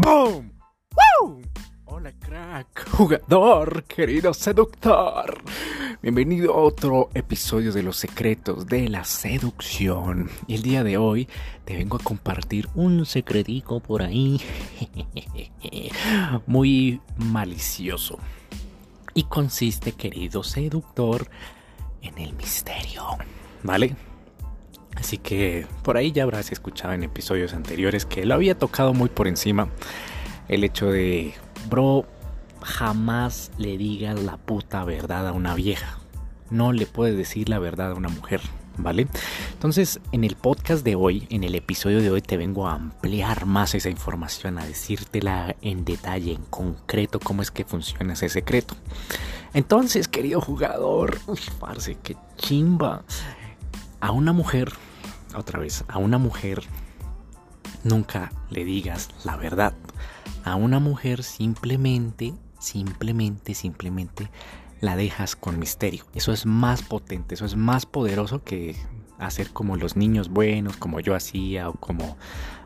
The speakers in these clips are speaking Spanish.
¡Boom! ¡Woo! Hola crack, jugador, querido seductor. Bienvenido a otro episodio de Los Secretos de la Seducción. Y el día de hoy te vengo a compartir un secretico por ahí muy malicioso. Y consiste, querido seductor, en el misterio. ¿Vale? Así que por ahí ya habrás escuchado en episodios anteriores que lo había tocado muy por encima. El hecho de, bro, jamás le digas la puta verdad a una vieja. No le puedes decir la verdad a una mujer, ¿vale? Entonces, en el podcast de hoy, en el episodio de hoy, te vengo a ampliar más esa información, a decírtela en detalle, en concreto, cómo es que funciona ese secreto. Entonces, querido jugador, uy, parce, qué chimba. A una mujer otra vez, a una mujer nunca le digas la verdad. A una mujer simplemente, simplemente, simplemente la dejas con misterio. Eso es más potente, eso es más poderoso que hacer como los niños buenos, como yo hacía, o como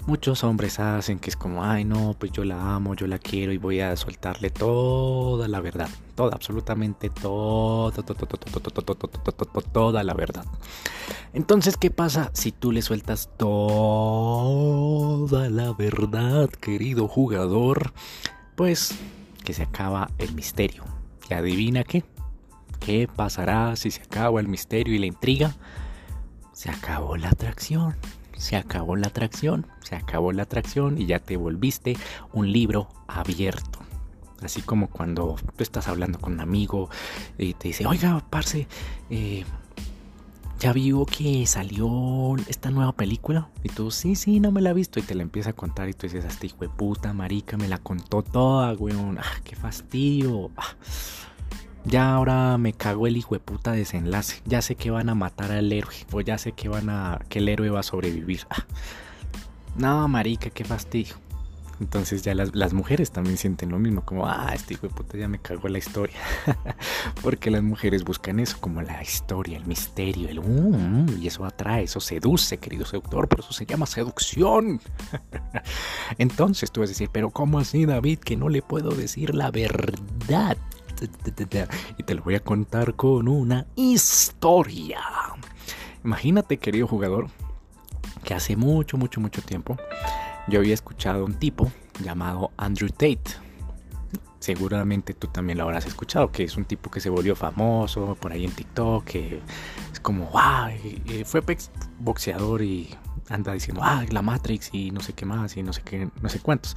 muchos hombres hacen, que es como, ay no, pues yo la amo, yo la quiero y voy a soltarle toda la verdad, toda, absolutamente toda, toda la verdad. Entonces, ¿qué pasa si tú le sueltas toda la verdad, querido jugador? Pues que se acaba el misterio. ¿Y adivina qué? ¿Qué pasará si se acaba el misterio y la intriga? Se acabó la atracción se acabó la atracción, se acabó la atracción y ya te volviste un libro abierto. Así como cuando tú estás hablando con un amigo y te dice, oiga, parce, eh, ¿ya vio que salió esta nueva película? Y tú, sí, sí, no me la he visto. Y te la empieza a contar y tú dices, hasta hijo de puta, marica, me la contó toda, weón. Ah, qué fastidio. Ah. Ya ahora me cago el hijo de puta desenlace. Ya sé que van a matar al héroe. O ya sé que van a. que el héroe va a sobrevivir. Ah. No, marica, qué fastidio. Entonces ya las, mujeres también sienten lo mismo, como, ah, este hijo de puta ya me cagó la historia. Porque las mujeres buscan eso, como la historia, el misterio, el um, y eso atrae, eso seduce, querido seductor, por eso se llama seducción. Entonces tú vas a decir, pero ¿cómo así, David, que no le puedo decir la verdad? Y te lo voy a contar con una historia. Imagínate, querido jugador, que hace mucho, mucho, mucho tiempo yo había escuchado a un tipo llamado Andrew Tate. Seguramente tú también lo habrás escuchado, que es un tipo que se volvió famoso por ahí en TikTok, que es como, wow, fue boxeador y anda diciendo, ah, la Matrix y no sé qué más y no sé qué, no sé cuántos.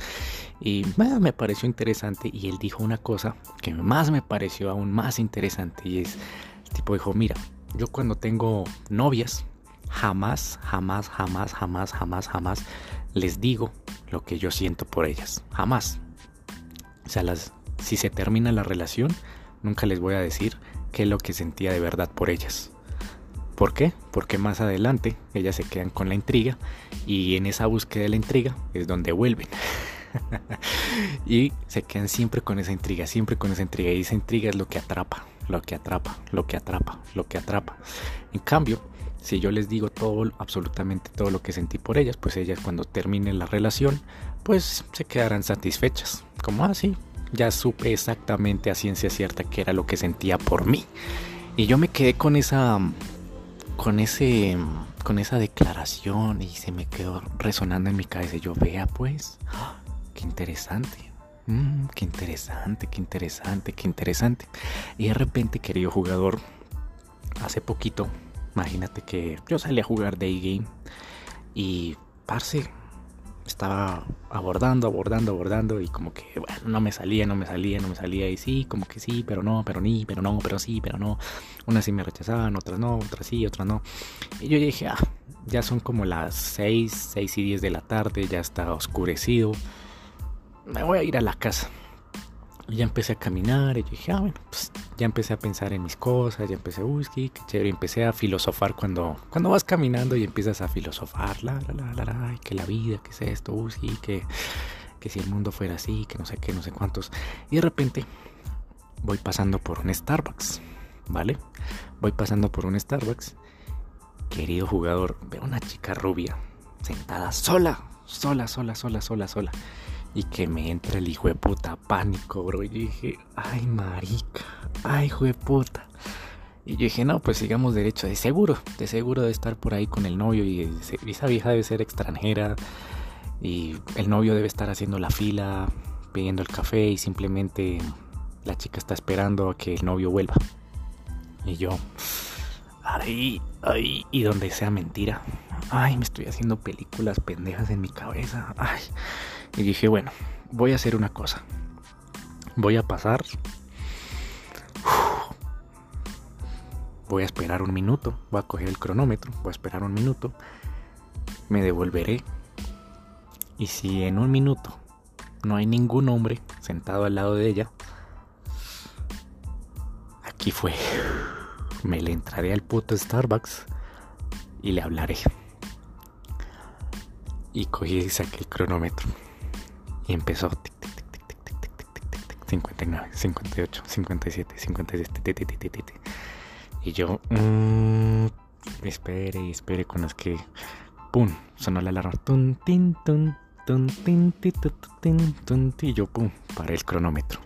Y me pareció interesante y él dijo una cosa que más me pareció aún más interesante y es, tipo dijo, mira, yo cuando tengo novias, jamás, jamás, jamás, jamás, jamás, jamás les digo lo que yo siento por ellas. Jamás. O sea, las, si se termina la relación, nunca les voy a decir qué es lo que sentía de verdad por ellas. ¿Por qué? Porque más adelante ellas se quedan con la intriga y en esa búsqueda de la intriga es donde vuelven. y se quedan siempre con esa intriga, siempre con esa intriga. Y esa intriga es lo que atrapa, lo que atrapa, lo que atrapa, lo que atrapa. En cambio, si yo les digo todo, absolutamente todo lo que sentí por ellas, pues ellas cuando terminen la relación, pues se quedarán satisfechas. Como así, ah, ya supe exactamente a ciencia cierta qué era lo que sentía por mí. Y yo me quedé con esa con ese con esa declaración y se me quedó resonando en mi cabeza. Yo vea pues, qué interesante. Mm, qué interesante, qué interesante, qué interesante. Y de repente, querido jugador, hace poquito, imagínate que yo salí a jugar Day Game y parce, estaba abordando, abordando, abordando y como que, bueno, no me salía, no me salía, no me salía y sí, como que sí, pero no, pero ni, pero no, pero sí, pero no. Unas sí me rechazaban, otras no, otras sí, otras no. Y yo dije, ah, ya son como las 6, 6 y 10 de la tarde, ya está oscurecido. Me voy a ir a la casa. Y ya empecé a caminar y yo dije, ah, bueno, pues ya empecé a pensar en mis cosas, ya empecé, uy, qué, chévere, empecé a filosofar cuando, cuando vas caminando y empiezas a filosofar, la, la, la, la, que la vida, que es esto, uy, que, que si el mundo fuera así, que no sé qué, no sé cuántos. Y de repente voy pasando por un Starbucks, ¿vale? Voy pasando por un Starbucks. Querido jugador, veo una chica rubia sentada sola, sola, sola, sola, sola, sola. Y que me entra el hijo de puta pánico, bro. Y dije, ay, marica, ay, hijo de puta. Y yo dije, no, pues sigamos derecho, de seguro, de seguro de estar por ahí con el novio y esa vieja debe ser extranjera y el novio debe estar haciendo la fila, pidiendo el café y simplemente la chica está esperando a que el novio vuelva. Y yo, ay, ay, y donde sea mentira, ay, me estoy haciendo películas pendejas en mi cabeza, ay. Y dije, bueno, voy a hacer una cosa. Voy a pasar. Voy a esperar un minuto. Voy a coger el cronómetro. Voy a esperar un minuto. Me devolveré. Y si en un minuto no hay ningún hombre sentado al lado de ella, aquí fue. Me le entraré al puto Starbucks y le hablaré. Y cogí y saqué el cronómetro. Y empezó. 59, 58, 57, 57. Y yo. Mmm, espere y espere con las que. ¡Pum! Sonó la alarma. Tun, tin, y yo, ¡pum! Paré el cronómetro.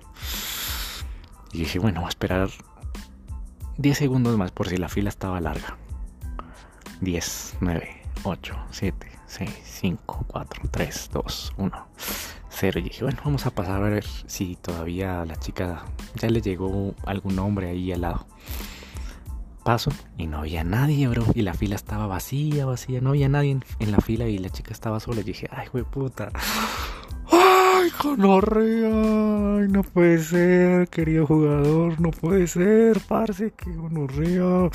Y dije, bueno, voy a esperar 10 segundos más por si la fila estaba larga. 10, 9, 8, 7, 6, 5, 4, 3, 2, 1 Y dije, bueno, vamos a pasar a ver si todavía la chica ya le llegó algún hombre ahí al lado. Paso y no había nadie, bro. Y la fila estaba vacía, vacía. No había nadie en, la fila y la chica estaba sola. Y dije, ay, güey, puta. ¡Ay, gonorrea! ¡Ay, no puede ser, querido jugador! ¡No puede ser, parce! ¡Qué gonorrea!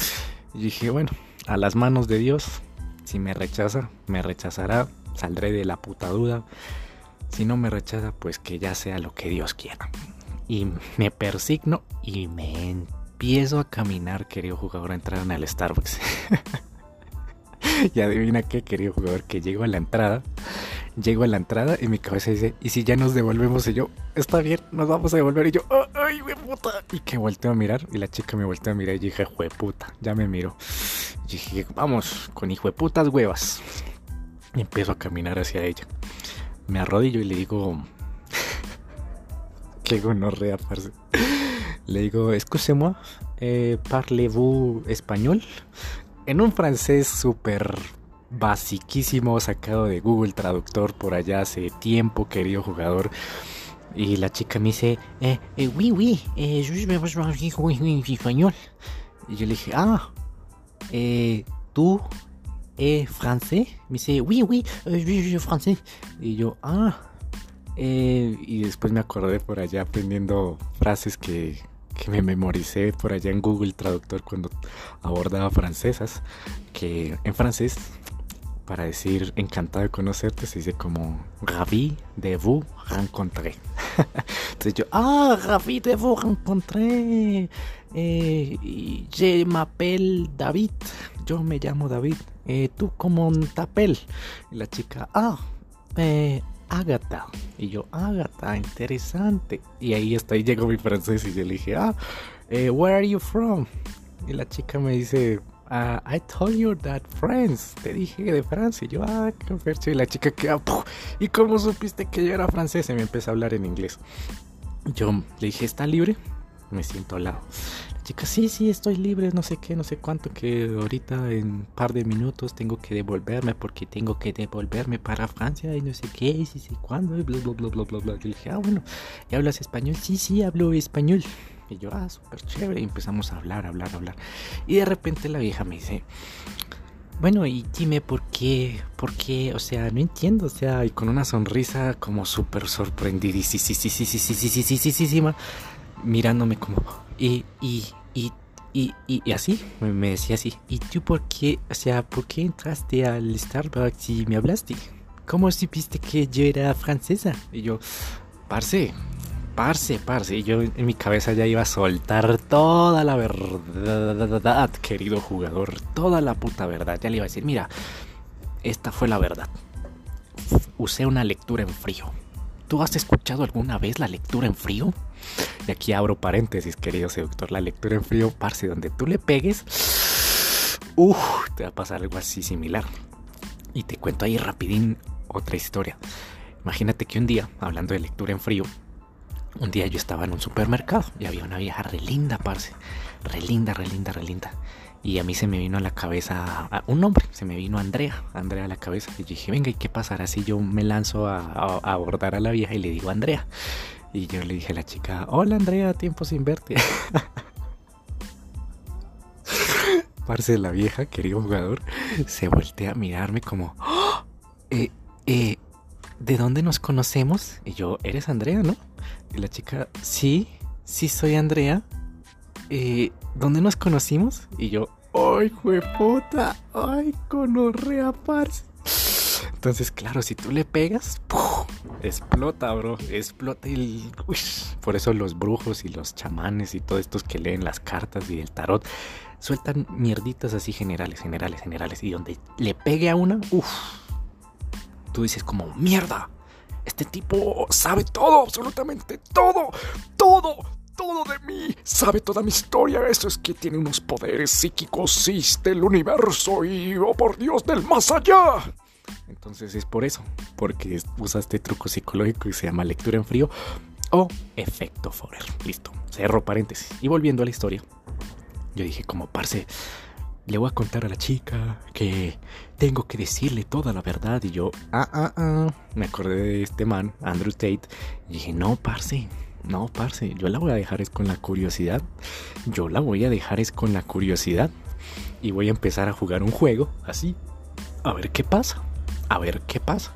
Y dije, bueno, a las manos de Dios. Si me rechaza, me rechazará. Saldré de la puta duda. Si no me rechaza, pues que ya sea lo que Dios quiera. Y me persigno y me empiezo a caminar, querido jugador, a entrar en el Starbucks. y adivina qué, querido jugador, que llego a la entrada. Llego a la entrada y mi cabeza dice, ¿y si ya nos devolvemos? Y yo, está bien, nos vamos a devolver. Y yo, ¡ay, güey, puta! Y que volteo a mirar y la chica me volteó a mirar y dije, ¡jue puta! Ya me miro. Y dije, vamos, con hijo de putas huevas. Y empiezo a caminar hacia ella me arrodillo y le digo. Qué gonorrea, parce. Le digo, excusez-moi, eh, parlez-vous español? En un francés súper basiquísimo, sacado de Google Traductor por allá hace tiempo, querido jugador. Y la chica me dice, eh, eh oui, oui, eh, je español. Y yo le dije, ah, eh, tú ¿eh, francés? Me dice, oui, oui, euh, francés. Y yo, ah. Eh, y después me acordé por allá aprendiendo frases que, que me memoricé por allá en Google Traductor cuando abordaba francesas. Que en francés, para decir encantado de conocerte, se dice como ravi de vous rencontrer. Entonces yo, ah, ravi de vous rencontrer. Eh, je m'appelle David. Yo me llamo David. Eh, ¿Tú como un tapel? Y la chica, ah, eh, Agatha. Y yo, Agatha, interesante. Y ahí hasta ahí llegó mi francés y yo le dije, ah, eh, where are you from? Y la chica me dice, uh, I told you that friends. Te dije de Francia. Y yo, ah, qué Y la chica queda, ¿y cómo supiste que yo era francés? Y me empezó a hablar en inglés. Yo le dije, ¿está libre? Me siento al lado chica, sí, sí, estoy libre, no sé qué, no sé cuánto, que ahorita en un par de minutos tengo que devolverme porque tengo que devolverme para Francia y no sé qué, y sí, sí, cuándo, y bla, bla, bla, bla, bla, bla. Yo dije, ah, bueno, ¿y hablas español? Sí, sí, hablo español. Y yo, ah, súper chévere, y empezamos a hablar, hablar, hablar. Y de repente la vieja me dice, bueno, y dime por qué, por qué, o sea, no entiendo, o sea, y con una sonrisa como súper sorprendidísima, mirándome como, y, y, y, y, y, así, me decía así. ¿Y tú por qué, o sea, por qué entraste al Starbucks y me hablaste? ¿Cómo supiste que yo era francesa? Y yo, parce, parce, parce. Y yo en mi cabeza ya iba a soltar toda la verdad, querido jugador. Toda la puta verdad. Ya le iba a decir, mira, esta fue la verdad. Usé una lectura en frío. ¿Tú has escuchado alguna vez la lectura en frío? Y aquí abro paréntesis, querido seductor, la lectura en frío, parce, donde tú le pegues, uff, te va a pasar algo así similar. Y te cuento ahí rapidín otra historia. Imagínate que un día, hablando de lectura en frío, un día yo estaba en un supermercado y había una vieja re linda, parce. Re linda, re linda, re linda. Y a mí se me vino a la cabeza un nombre, se me vino Andrea, Andrea a la cabeza. Y dije, venga, ¿y qué pasará si yo me lanzo a, abordar a la vieja y le digo Andrea? Y yo le dije a la chica, hola Andrea, tiempo sin verte. Parce, la vieja, querido jugador, se voltea a mirarme como, ¡Oh! eh, eh, ¿de dónde nos conocemos? Y yo, ¿eres Andrea, no? Y la chica, sí, sí soy Andrea. Eh, ¿Dónde nos conocimos? Y yo, ¡ay, puta! ¡Ay, conorrea, parce! Entonces, claro, si tú le pegas, explota, bro. Explota el. Por eso los brujos y los chamanes y todos estos que leen las cartas y el tarot sueltan mierditas así generales, generales, generales. Y donde le pegue a una, uff. Tú dices como, mierda. Este tipo sabe todo, absolutamente todo, todo, todo de mí. Sabe toda mi historia. Eso es que tiene unos poderes psíquicos del universo y, oh por Dios, del más allá. Entonces es por eso, porque usa este truco psicológico y se llama lectura en frío o efecto Forer. Listo, cerro paréntesis. Y volviendo a la historia, yo dije como, parce, le voy a contar a la chica que tengo que decirle toda la verdad. Y yo, ah, ah, ah, me acordé de este man, Andrew Tate. Y dije, no, parce, no, parce, yo la voy a dejar es con la curiosidad. Yo la voy a dejar es con la curiosidad. Y voy a empezar a jugar un juego así. A ver qué pasa. A ver qué pasa.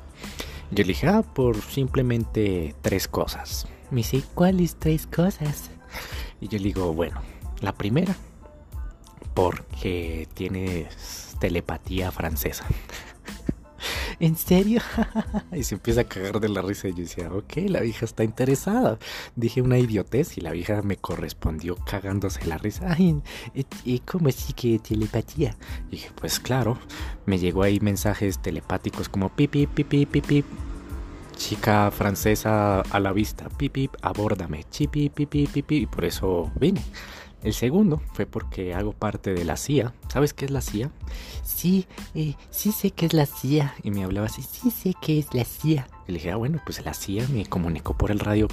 Yo le dije, ah, por simplemente tres cosas. Me dice, ¿cuáles tres cosas? Y yo le digo, bueno, la primera, porque tienes telepatía francesa. ¿En serio? y se empieza a cagar de la risa y yo decía, ok, la vieja está interesada. Dije una idiotez y la vieja me correspondió cagándose la risa. Ay, ¿y cómo así que telepatía? Y dije, pues claro, me llegó ahí mensajes telepáticos como pipi, pipi, pipi. Chica francesa a la vista, pipi, abórdame, chipi, pipi, pipi, y por eso vine. El segundo fue porque hago parte de la CIA. ¿Sabes qué es la CIA? Sí, eh, sí sé qué es la CIA. Y me hablaba así, sí sé qué es la CIA. Y le dije, ah, bueno, pues la CIA me comunicó por el radio.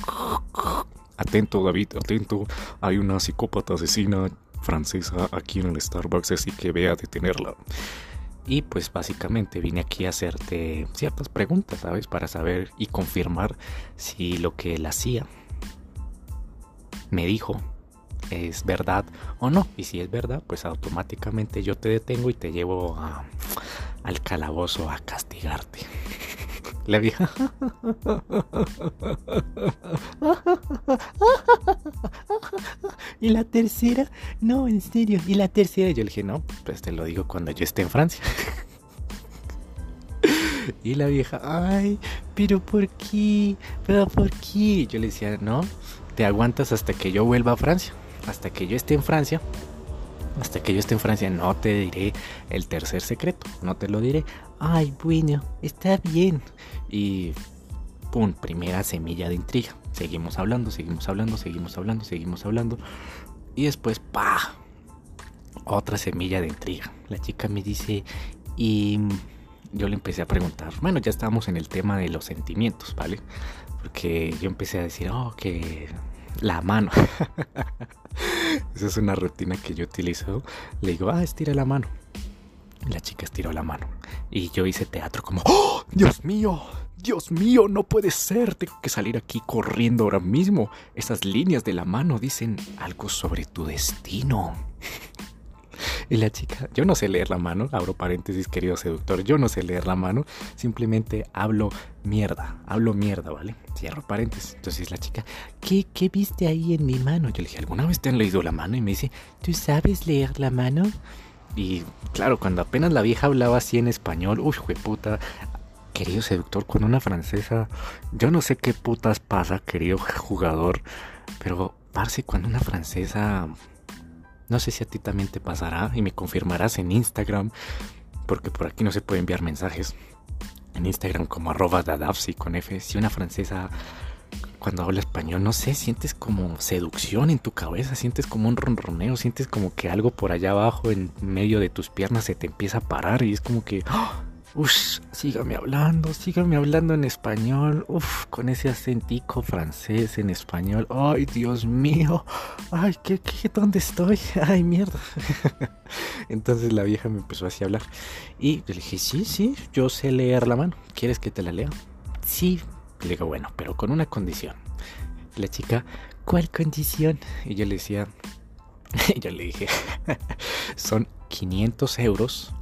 Atento, David, atento. Hay una psicópata asesina francesa aquí en el Starbucks, así que ve a detenerla. Y pues básicamente vine aquí a hacerte ciertas preguntas, ¿sabes? Para saber y confirmar si lo que la CIA me dijo es verdad o no. Y si es verdad, pues automáticamente yo te detengo y te llevo al calabozo a castigarte. La vieja. y la tercera, no, en serio. Y la tercera, yo le dije, no, pues te lo digo cuando yo esté en Francia. y la vieja, ay, pero ¿por qué? ¿Pero por qué? Yo le decía, no, te aguantas hasta que yo vuelva a Francia hasta que yo esté en Francia, hasta que yo esté en Francia no te diré el tercer secreto, no te lo diré. Ay, bueno, está bien. Y pum, primera semilla de intriga. Seguimos hablando, seguimos hablando, seguimos hablando, seguimos hablando. Y después, pa, otra semilla de intriga. La chica me dice, y yo le empecé a preguntar, bueno, ya estábamos en el tema de los sentimientos, ¿vale? Porque yo empecé a decir, oh, que la mano. Esa es una rutina que yo utilizo. Le digo, ah, estira la mano. La chica estiró la mano. Y yo hice teatro como, ¡Oh, Dios mío! Dios mío, no puede ser. Tengo que salir aquí corriendo ahora mismo. Esas líneas de la mano dicen algo sobre tu destino. Y la chica, yo no sé leer la mano, abro paréntesis, querido seductor, yo no sé leer la mano, simplemente hablo mierda, hablo mierda, ¿vale? Cierro paréntesis. Entonces la chica, ¿qué, ¿qué viste ahí en mi mano? Yo le dije, ¿alguna vez te han leído la mano? Y me dice, ¿tú sabes leer la mano? Y claro, cuando apenas la vieja hablaba así en español, uy, puta, querido seductor, con una francesa, yo no sé qué putas pasa, querido jugador, pero parce, cuando una francesa no sé si a ti también te pasará y me confirmarás en Instagram, porque por aquí no se puede enviar mensajes. En Instagram como arroba dadafsi con F. Si una francesa cuando habla español, no sé, sientes como seducción en tu cabeza, sientes como un ronroneo, sientes como que algo por allá abajo en medio de tus piernas se te empieza a parar y es como que ¡ah! Uff, sígame hablando, sígame hablando en español. Uf, con ese acentico francés en español. Ay, Dios mío. Ay, ¿qué, qué, dónde estoy? Ay, mierda. Entonces la vieja me empezó así a hablar. Y le dije, sí, sí, yo sé leer la mano. ¿Quieres que te la lea? Sí. Le digo, bueno, pero con una condición. La chica, ¿cuál condición? Y yo le decía, yo le dije, son 500 euros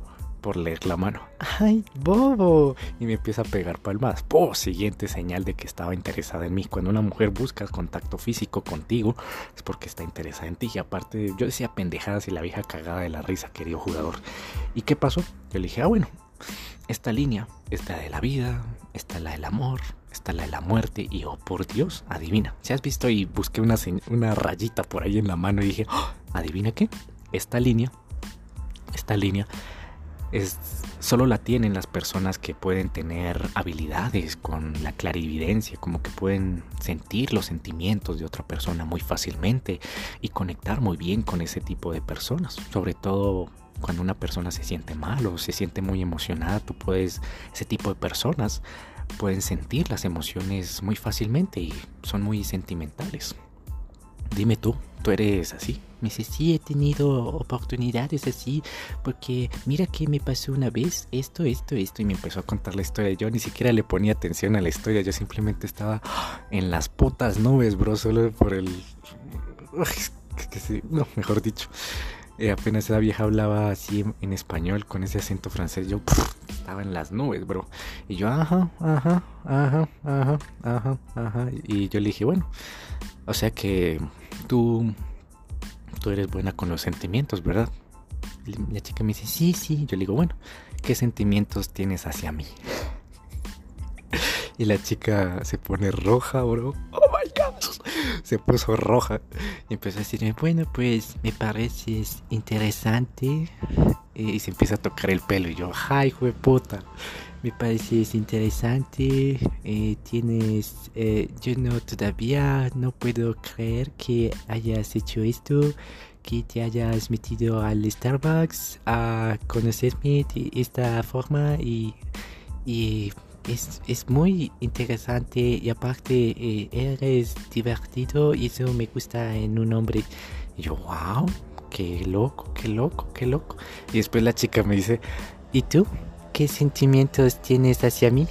por leer la mano. ¡Ay, bobo! Y me empieza a pegar palmas. ¡Po! Siguiente señal de que estaba interesada en mí. Cuando una mujer busca contacto físico contigo, es porque está interesada en ti. Y aparte, yo decía pendejadas y la vieja cagada de la risa, querido jugador. ¿Y qué pasó? Yo le dije, ah, bueno, esta línea está de la vida, está la del amor, está la de la muerte. Y oh, por Dios, adivina. Si has visto y busqué una, una rayita por ahí en la mano y dije, ¡Oh! ¿adivina qué? Esta línea, esta línea es, solo la tienen las personas que pueden tener habilidades con la clarividencia, como que pueden sentir los sentimientos de otra persona muy fácilmente y conectar muy bien con ese tipo de personas, sobre todo cuando una persona se siente mal o se siente muy emocionada, tú puedes, ese tipo de personas pueden sentir las emociones muy fácilmente y son muy sentimentales. Dime tú, ¿tú eres así? Me dice, sí, he tenido oportunidades así, porque mira que me pasó una vez esto, esto, esto, y me empezó a contar la historia. Yo ni siquiera le ponía atención a la historia, yo simplemente estaba en las putas nubes, bro, solo por el... No, mejor dicho. Eh, apenas esa vieja hablaba así en, español con ese acento francés, yo estaba en las nubes, bro. Y yo, ajá, ajá, ajá, ajá, ajá, ajá. Y yo le dije, bueno, o sea que tú, tú eres buena con los sentimientos, ¿verdad? la chica me dice, sí, sí. Yo le digo, bueno, ¿qué sentimientos tienes hacia mí? y la chica se pone roja, bro. Oh my god. Se puso roja y empezó a decirme, bueno, pues me pareces interesante. Y se empieza a tocar el pelo. Y yo, ay, hijo de puta me parece interesante. Eh, tienes, eh, yo no todavía no puedo creer que hayas hecho esto, que te hayas metido al Starbucks a conocerme de esta forma y, y es, es, muy interesante y aparte eh, eres divertido y eso me gusta en un hombre. Y yo, wow, qué loco, qué loco, qué loco. Y después la chica me dice, ¿y tú? ¿Qué sentimientos tienes hacia mí?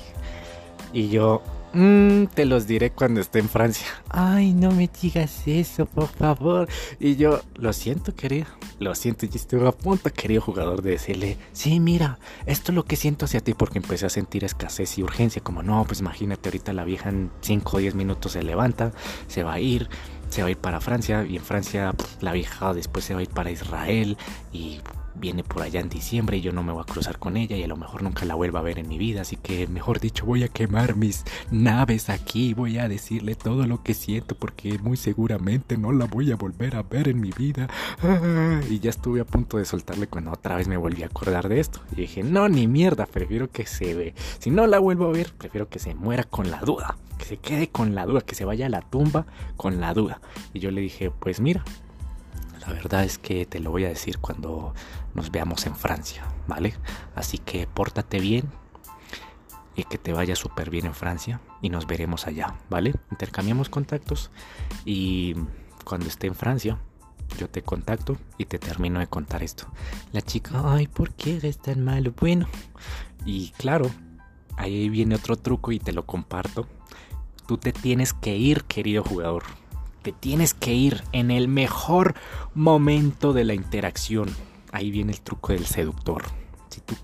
Y yo, mmm, te los diré cuando esté en Francia. Ay, no me digas eso, por favor. Y yo, lo siento, querido. Lo siento, yo estuve a punto, querido jugador, de decirle, sí, mira, esto es lo que siento hacia ti porque empecé a sentir escasez y urgencia. Como, no, pues imagínate, ahorita la vieja en 5 o 10 minutos se levanta, se va a ir, se va a ir para Francia y en Francia la vieja después se va a ir para Israel y viene por allá en diciembre y yo no me voy a cruzar con ella y a lo mejor nunca la vuelva a ver en mi vida. Así que, mejor dicho, voy a quemar mis naves aquí. Voy a decirle todo lo que siento porque muy seguramente no la voy a volver a ver en mi vida. y ya estuve a punto de soltarle cuando otra vez me volví a acordar de esto. Y dije, no, ni mierda, prefiero que se ve. Si no la vuelvo a ver, prefiero que se muera con la duda. Que se quede con la duda, que se vaya a la tumba con la duda. Y yo le dije, pues mira, la verdad es que te lo voy a decir cuando nos veamos en Francia, ¿vale? Así que pórtate bien y que te vaya súper bien en Francia y nos veremos allá, ¿vale? Intercambiamos contactos y cuando esté en Francia yo te contacto y te termino de contar esto. La chica, ay, ¿por qué eres tan malo? Bueno, y claro, ahí viene otro truco y te lo comparto. Tú te tienes que ir, querido jugador te tienes que ir en el mejor momento de la interacción. Ahí viene el truco del seductor. Si tú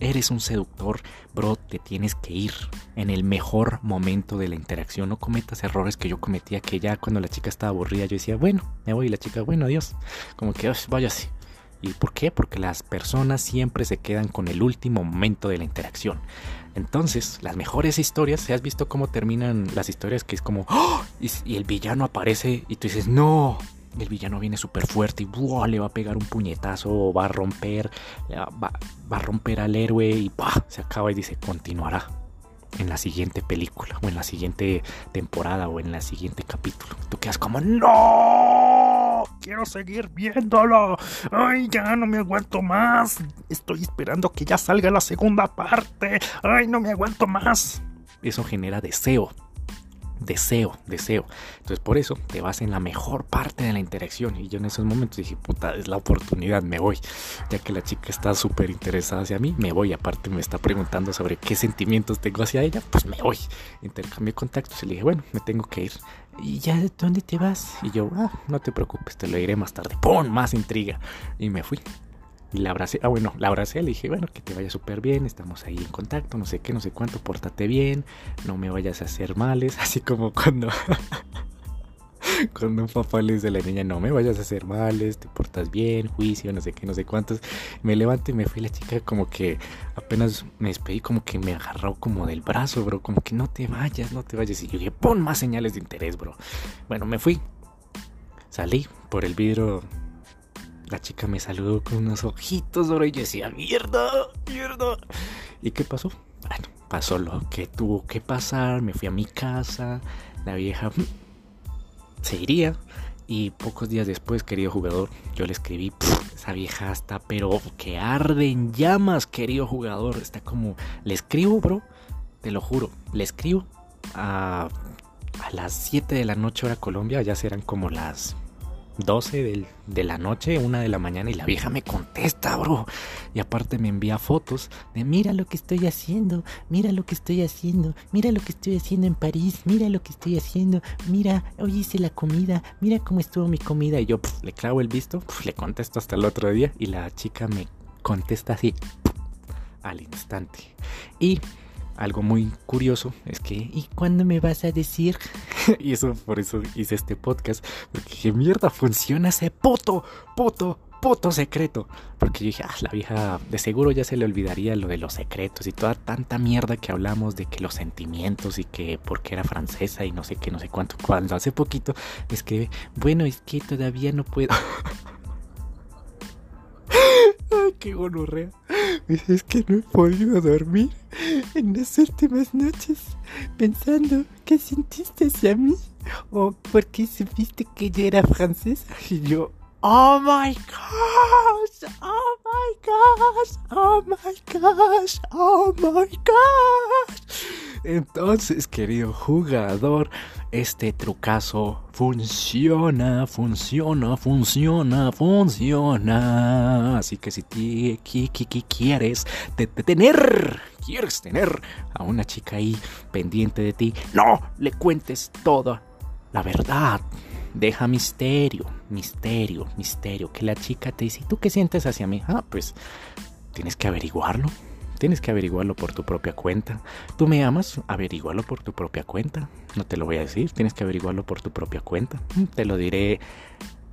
eres un seductor, bro, te tienes que ir en el mejor momento de la interacción. No cometas errores que yo cometía, que ya cuando la chica estaba aburrida yo decía, bueno, me voy y la chica, bueno, adiós. Como que, vaya así. ¿Y por qué? Porque las personas siempre se quedan con el último momento de la interacción. Entonces, las mejores historias, ¿se has visto cómo terminan las historias? Que es como, ¡Oh! y, el villano aparece y tú dices, no, el villano viene súper fuerte y le va a pegar un puñetazo va a romper, va, a romper al héroe y se acaba y dice, continuará en la siguiente película o en la siguiente temporada o en la siguiente capítulo. Tú quedas como, no. quiero seguir viéndolo. Ay, ya no me aguanto más. Estoy esperando que ya salga la segunda parte. Ay, no me aguanto más. Eso genera deseo, deseo, deseo. Entonces por eso te vas en la mejor parte de la interacción. Y yo en esos momentos dije, puta, es la oportunidad, me voy. Ya que la chica está súper interesada hacia mí, me voy. Aparte me está preguntando sobre qué sentimientos tengo hacia ella, pues me voy. Intercambié contactos y le dije, bueno, me tengo que ir. ¿Y ya dónde te vas? Y yo, ah, no te preocupes, te lo diré más tarde. ¡Pum! Más intriga. Y me fui. Y la abracé, ah bueno, la abracé, le dije, bueno, que te vaya súper bien, estamos ahí en contacto, no sé qué, no sé cuánto, pórtate bien, no me vayas a hacer males, así como cuando... cuando un papá le dice a la niña, no me vayas a hacer males, te portas bien, juicio, no sé qué, no sé cuántos. Me levanté y me fui la chica como que apenas me despedí, como que me agarró como del brazo, bro, como que no te vayas, no te vayas. Y yo dije, pon más señales de interés, bro. Bueno, me fui. Salí por el vidrio la chica me saludó con unos ojitos, bro, y yo decía, mierda, mierda. ¿Y qué pasó? Bueno, pasó lo que tuvo que pasar, me fui a mi casa, la vieja se iría. Y pocos días después, querido jugador, yo le escribí, esa vieja está, pero que arde en llamas, querido jugador. Está como, le escribo, bro, te lo juro, le escribo a, a las 7 de la noche hora Colombia, ya serán como las 12 de la noche, 1 de la mañana y la vieja me contesta, bro. Y aparte me envía fotos de mira lo que estoy haciendo, mira lo que estoy haciendo, mira lo que estoy haciendo en París, mira lo que estoy haciendo, mira, hoy hice la comida, mira cómo estuvo mi comida. Y yo le clavo el visto, le contesto hasta el otro día y la chica me contesta así al instante. Y algo muy curioso es que, ¿y cuándo me vas a decir? y eso, por eso hice este podcast, porque dije, mierda, funciona ese puto, puto, puto secreto. Porque yo dije, ah, la vieja de seguro ya se le olvidaría lo de los secretos y toda tanta mierda que hablamos de que los sentimientos y que porque era francesa y no sé qué, no sé cuánto. Cuando hace poquito me escribe, bueno, es que todavía no puedo. Qué gonorrea. Es que no he podido dormir en las últimas noches pensando qué sentiste hacia mí o por qué supiste que yo era francesa. Y yo, oh my gosh, oh my gosh, oh my gosh, oh my gosh. Entonces, querido jugador, este trucazo funciona, funciona, funciona, funciona. Así que si ti, quieres tener, quieres tener a una chica ahí pendiente de ti, no le cuentes toda la verdad. Deja misterio, misterio, misterio. Que la chica te dice, ¿tú qué sientes hacia mí? Ah, pues tienes que averiguarlo. Tienes que averiguarlo por tu propia cuenta. ¿Tú me amas? Averiguarlo por tu propia cuenta. No te lo voy a decir, tienes que averiguarlo por tu propia cuenta. Mm, te lo diré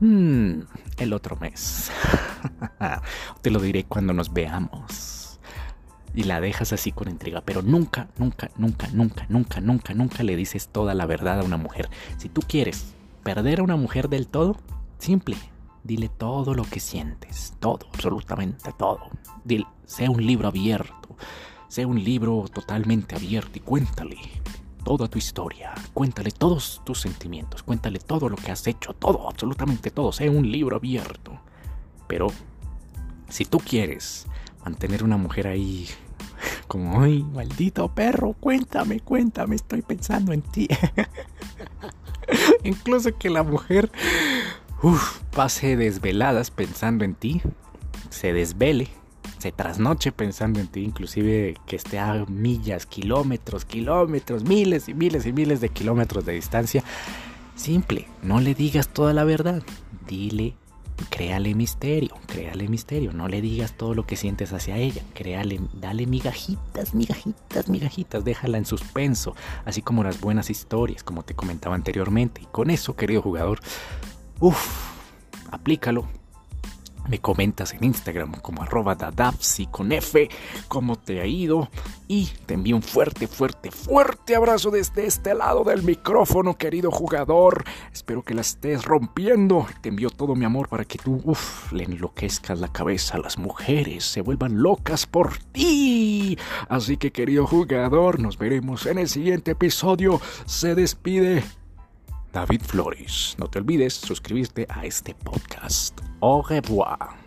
mm, el otro mes. te lo diré cuando nos veamos. Y la dejas así con intriga, pero nunca, nunca, nunca, nunca, nunca, nunca, nunca le dices toda la verdad a una mujer. Si tú quieres perder a una mujer del todo, simple, Dile todo lo que sientes, todo, absolutamente todo. Dile, sea un libro abierto, sea un libro totalmente abierto y cuéntale toda tu historia, cuéntale todos tus sentimientos, cuéntale todo lo que has hecho, todo, absolutamente todo, sea un libro abierto. Pero si tú quieres mantener una mujer ahí como, ay, maldito perro, cuéntame, cuéntame, estoy pensando en ti. Incluso que la mujer pase desveladas pensando en ti, se desvele, se trasnoche pensando en ti, inclusive que esté a millas, kilómetros, kilómetros, miles y miles y miles de kilómetros de distancia. Simple, no le digas toda la verdad, dile, créale misterio, créale misterio, no le digas todo lo que sientes hacia ella, créale, dale migajitas, migajitas, migajitas, déjala en suspenso, así como las buenas historias, como te comentaba anteriormente. Y con eso, querido jugador, Uf, aplícalo. Me comentas en Instagram como arroba dadapsi con F cómo te ha ido y te envío un fuerte, fuerte, fuerte abrazo desde este lado del micrófono, querido jugador. Espero que la estés rompiendo. Te envío todo mi amor para que tú, uff, le enloquezcas la cabeza a las mujeres, se vuelvan locas por ti. Así que, querido jugador, nos veremos en el siguiente episodio. Se despide David Flores. No te olvides suscribirte a este podcast. Au revoir.